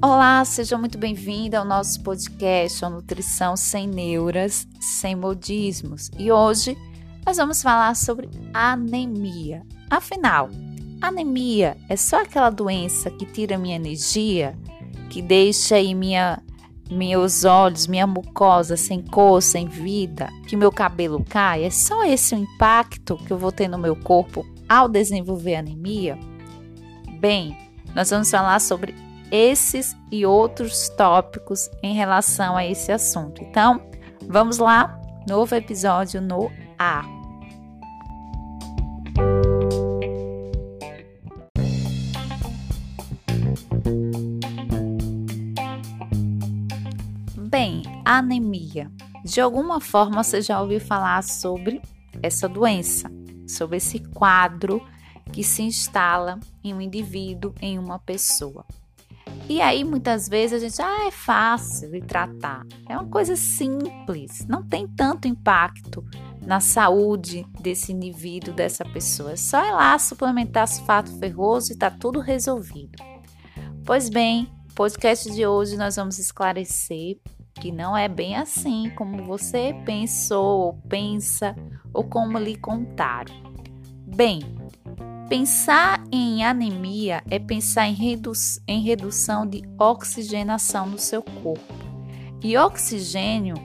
Olá, seja muito bem-vinda ao nosso podcast a Nutrição Sem Neuras, Sem Modismos. E hoje nós vamos falar sobre anemia. Afinal, anemia é só aquela doença que tira minha energia, que deixa aí minha, meus olhos, minha mucosa sem cor, sem vida, que meu cabelo cai? É só esse o impacto que eu vou ter no meu corpo ao desenvolver anemia? Bem, nós vamos falar sobre esses e outros tópicos em relação a esse assunto. Então, vamos lá, novo episódio no A. Bem, anemia. De alguma forma você já ouviu falar sobre essa doença, sobre esse quadro que se instala em um indivíduo, em uma pessoa. E aí, muitas vezes, a gente, ah, é fácil de tratar. É uma coisa simples, não tem tanto impacto na saúde desse indivíduo, dessa pessoa. É só ir lá suplementar sulfato ferroso e tá tudo resolvido. Pois bem, podcast de hoje nós vamos esclarecer que não é bem assim como você pensou ou pensa ou como lhe contaram. Bem, Pensar em anemia é pensar em, redu em redução de oxigenação no seu corpo. E oxigênio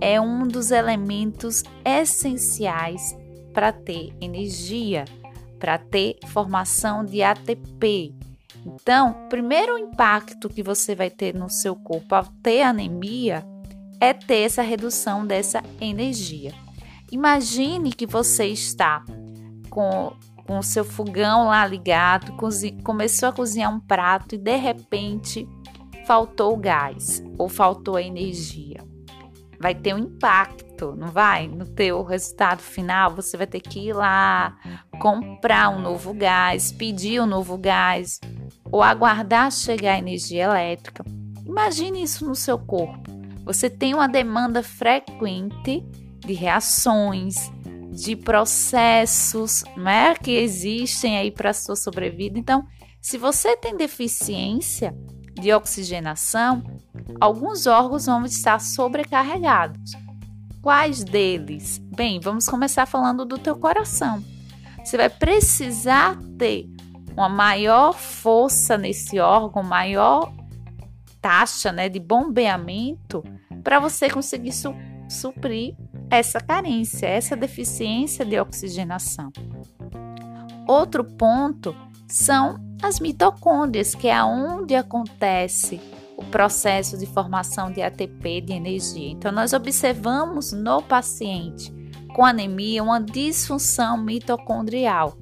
é um dos elementos essenciais para ter energia, para ter formação de ATP. Então, o primeiro impacto que você vai ter no seu corpo ao ter anemia é ter essa redução dessa energia. Imagine que você está com com o seu fogão lá ligado, começou a cozinhar um prato e de repente faltou o gás ou faltou a energia. Vai ter um impacto, não vai? No teu resultado final, você vai ter que ir lá comprar um novo gás, pedir um novo gás ou aguardar chegar a energia elétrica. Imagine isso no seu corpo. Você tem uma demanda frequente de reações, de processos né, que existem aí para a sua sobrevida. Então, se você tem deficiência de oxigenação, alguns órgãos vão estar sobrecarregados. Quais deles? Bem, vamos começar falando do teu coração. Você vai precisar ter uma maior força nesse órgão, maior taxa né, de bombeamento para você conseguir su suprir essa carência, essa deficiência de oxigenação. Outro ponto são as mitocôndrias, que é onde acontece o processo de formação de ATP, de energia. Então, nós observamos no paciente com anemia uma disfunção mitocondrial.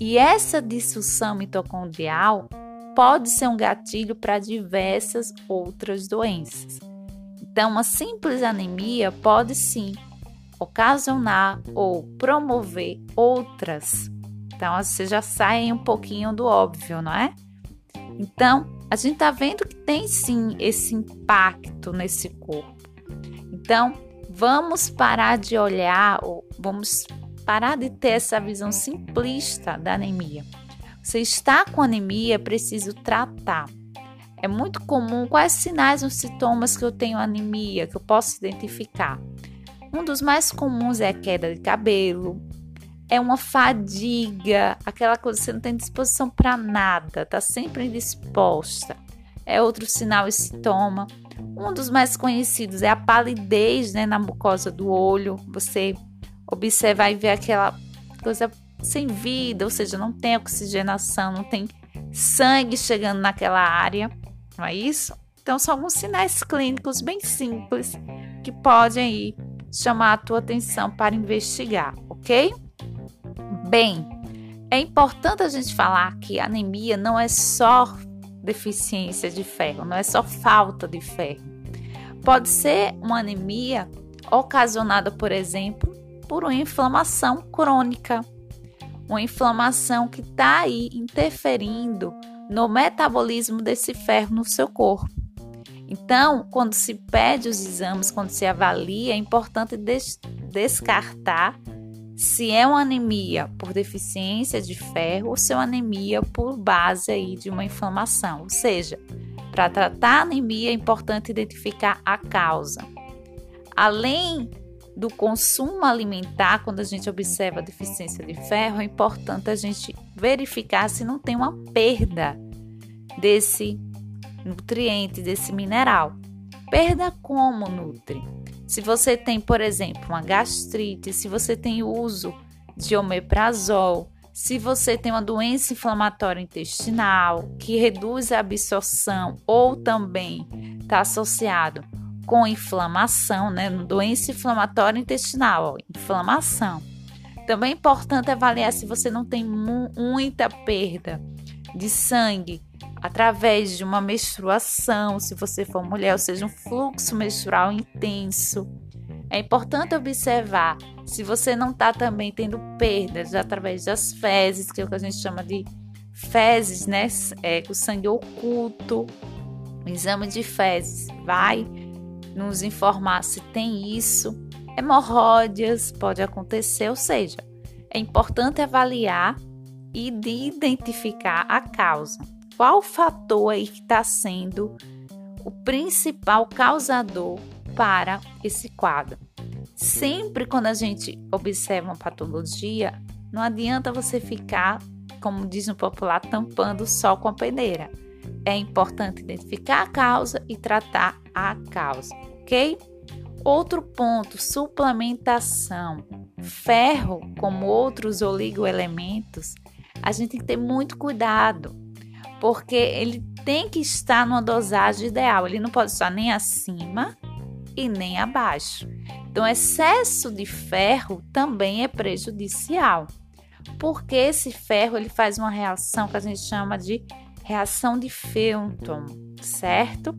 E essa disfunção mitocondrial pode ser um gatilho para diversas outras doenças. Então, uma simples anemia pode sim ocasionar ou promover outras. Então, você já sai um pouquinho do óbvio, não é? Então, a gente está vendo que tem sim esse impacto nesse corpo. Então, vamos parar de olhar, ou vamos parar de ter essa visão simplista da anemia. Você está com anemia, é preciso tratar. É muito comum quais sinais ou sintomas que eu tenho anemia, que eu posso identificar. Um dos mais comuns é a queda de cabelo, é uma fadiga, aquela coisa que você não tem disposição para nada, tá sempre indisposta. É outro sinal e sintoma. Um dos mais conhecidos é a palidez né, na mucosa do olho. Você observar e ver aquela coisa sem vida, ou seja, não tem oxigenação, não tem sangue chegando naquela área, não é isso? Então, são alguns sinais clínicos bem simples que podem aí chamar a tua atenção para investigar, ok? Bem, é importante a gente falar que anemia não é só deficiência de ferro, não é só falta de ferro. Pode ser uma anemia ocasionada, por exemplo, por uma inflamação crônica, uma inflamação que está aí interferindo no metabolismo desse ferro no seu corpo. Então, quando se pede os exames, quando se avalia, é importante des descartar se é uma anemia por deficiência de ferro ou se é uma anemia por base aí de uma inflamação. Ou seja, Para tratar a anemia é importante identificar a causa. Além do consumo alimentar, quando a gente observa a deficiência de ferro, é importante a gente verificar se não tem uma perda desse nutriente, desse mineral. Perda como nutre? Se você tem, por exemplo, uma gastrite, se você tem uso de omeprazol, se você tem uma doença inflamatória intestinal que reduz a absorção ou também está associado com inflamação, né? Doença inflamatória intestinal, ó, inflamação. Também é importante avaliar se você não tem mu muita perda de sangue através de uma menstruação, se você for mulher, ou seja, um fluxo menstrual intenso. É importante observar se você não está também tendo perdas através das fezes, que é o que a gente chama de fezes, né? É, o sangue oculto. O exame de fezes vai nos informar se tem isso. Hemorróidas pode acontecer, ou seja, é importante avaliar e identificar a causa. Qual fator aí que está sendo o principal causador para esse quadro? Sempre quando a gente observa uma patologia, não adianta você ficar, como diz no popular, tampando só com a peneira. É importante identificar a causa e tratar a causa ok? Outro ponto, suplementação. Ferro, como outros oligoelementos, a gente tem que ter muito cuidado, porque ele tem que estar numa dosagem ideal, ele não pode estar nem acima e nem abaixo. Então, excesso de ferro também é prejudicial, porque esse ferro ele faz uma reação que a gente chama de reação de Felton, certo?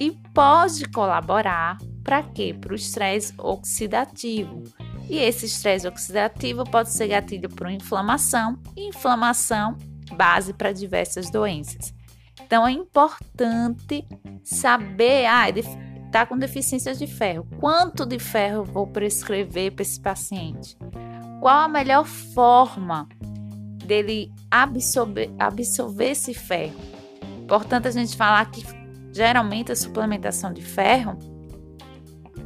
e pode colaborar para quê? Para o estresse oxidativo. E esse estresse oxidativo pode ser gatilho para inflamação, inflamação base para diversas doenças. Então é importante saber, ah, está com deficiência de ferro. Quanto de ferro vou prescrever para esse paciente? Qual a melhor forma dele absorver, absorver esse ferro? Importante a gente falar que Geralmente a suplementação de ferro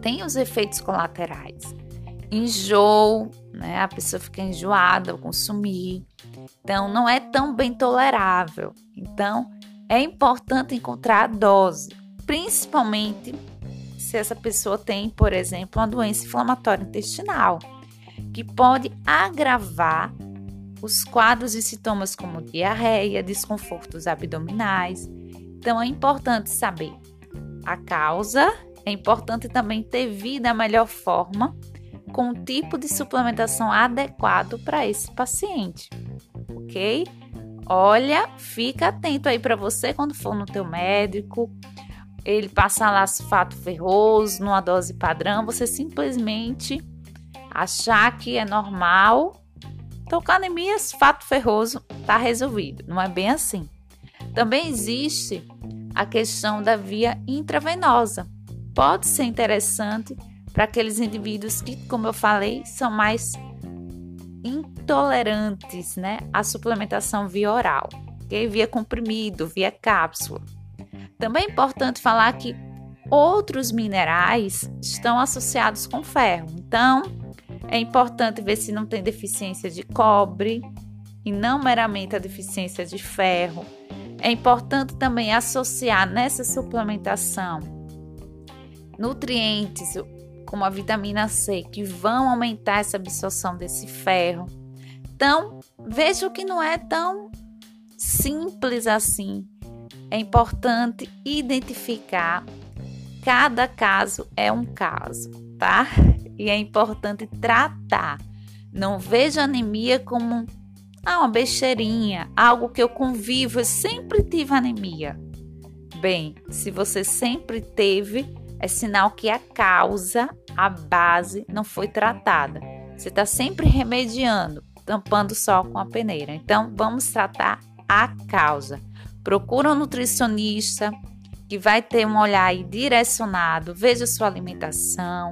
tem os efeitos colaterais. Enjoo, né? A pessoa fica enjoada ao consumir. Então não é tão bem tolerável. Então é importante encontrar a dose, principalmente se essa pessoa tem, por exemplo, uma doença inflamatória intestinal, que pode agravar os quadros e sintomas como diarreia, desconfortos abdominais então é importante saber a causa, é importante também ter vida da melhor forma, com o tipo de suplementação adequado para esse paciente, ok? Olha, fica atento aí para você quando for no teu médico, ele passar lá sulfato ferroso numa dose padrão, você simplesmente achar que é normal, tocar anemia, sulfato ferroso, tá resolvido. Não é bem assim. Também existe a questão da via intravenosa. Pode ser interessante para aqueles indivíduos que, como eu falei, são mais intolerantes né, à suplementação via oral, okay? via comprimido, via cápsula. Também é importante falar que outros minerais estão associados com ferro, então é importante ver se não tem deficiência de cobre e não meramente a deficiência de ferro é importante também associar nessa suplementação nutrientes como a vitamina C que vão aumentar essa absorção desse ferro. Então, veja que não é tão simples assim. É importante identificar cada caso é um caso, tá? E é importante tratar. Não veja anemia como ah, uma besteirinha, algo que eu convivo, eu sempre tive anemia. Bem, se você sempre teve, é sinal que a causa, a base, não foi tratada. Você está sempre remediando, tampando só com a peneira. Então, vamos tratar a causa. Procura um nutricionista que vai ter um olhar direcionado, veja sua alimentação,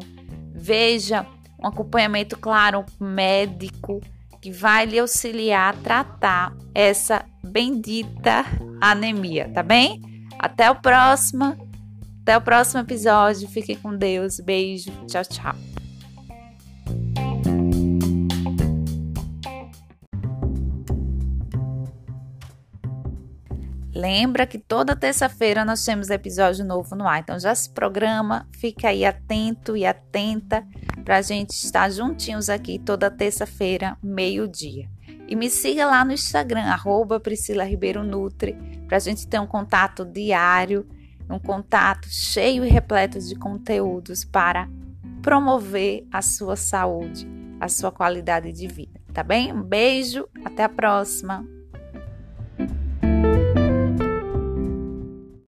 veja um acompanhamento, claro, médico que vai lhe auxiliar a tratar essa bendita anemia, tá bem? Até o próximo. Até o próximo episódio. Fiquem com Deus. Beijo. Tchau, tchau. Lembra que toda terça-feira nós temos episódio novo no ar. Então já se programa, fica aí atento e atenta para a gente estar juntinhos aqui toda terça-feira, meio-dia. E me siga lá no Instagram, arroba Priscila Ribeiro Nutri, para a gente ter um contato diário, um contato cheio e repleto de conteúdos para promover a sua saúde, a sua qualidade de vida. Tá bem? Um beijo, até a próxima.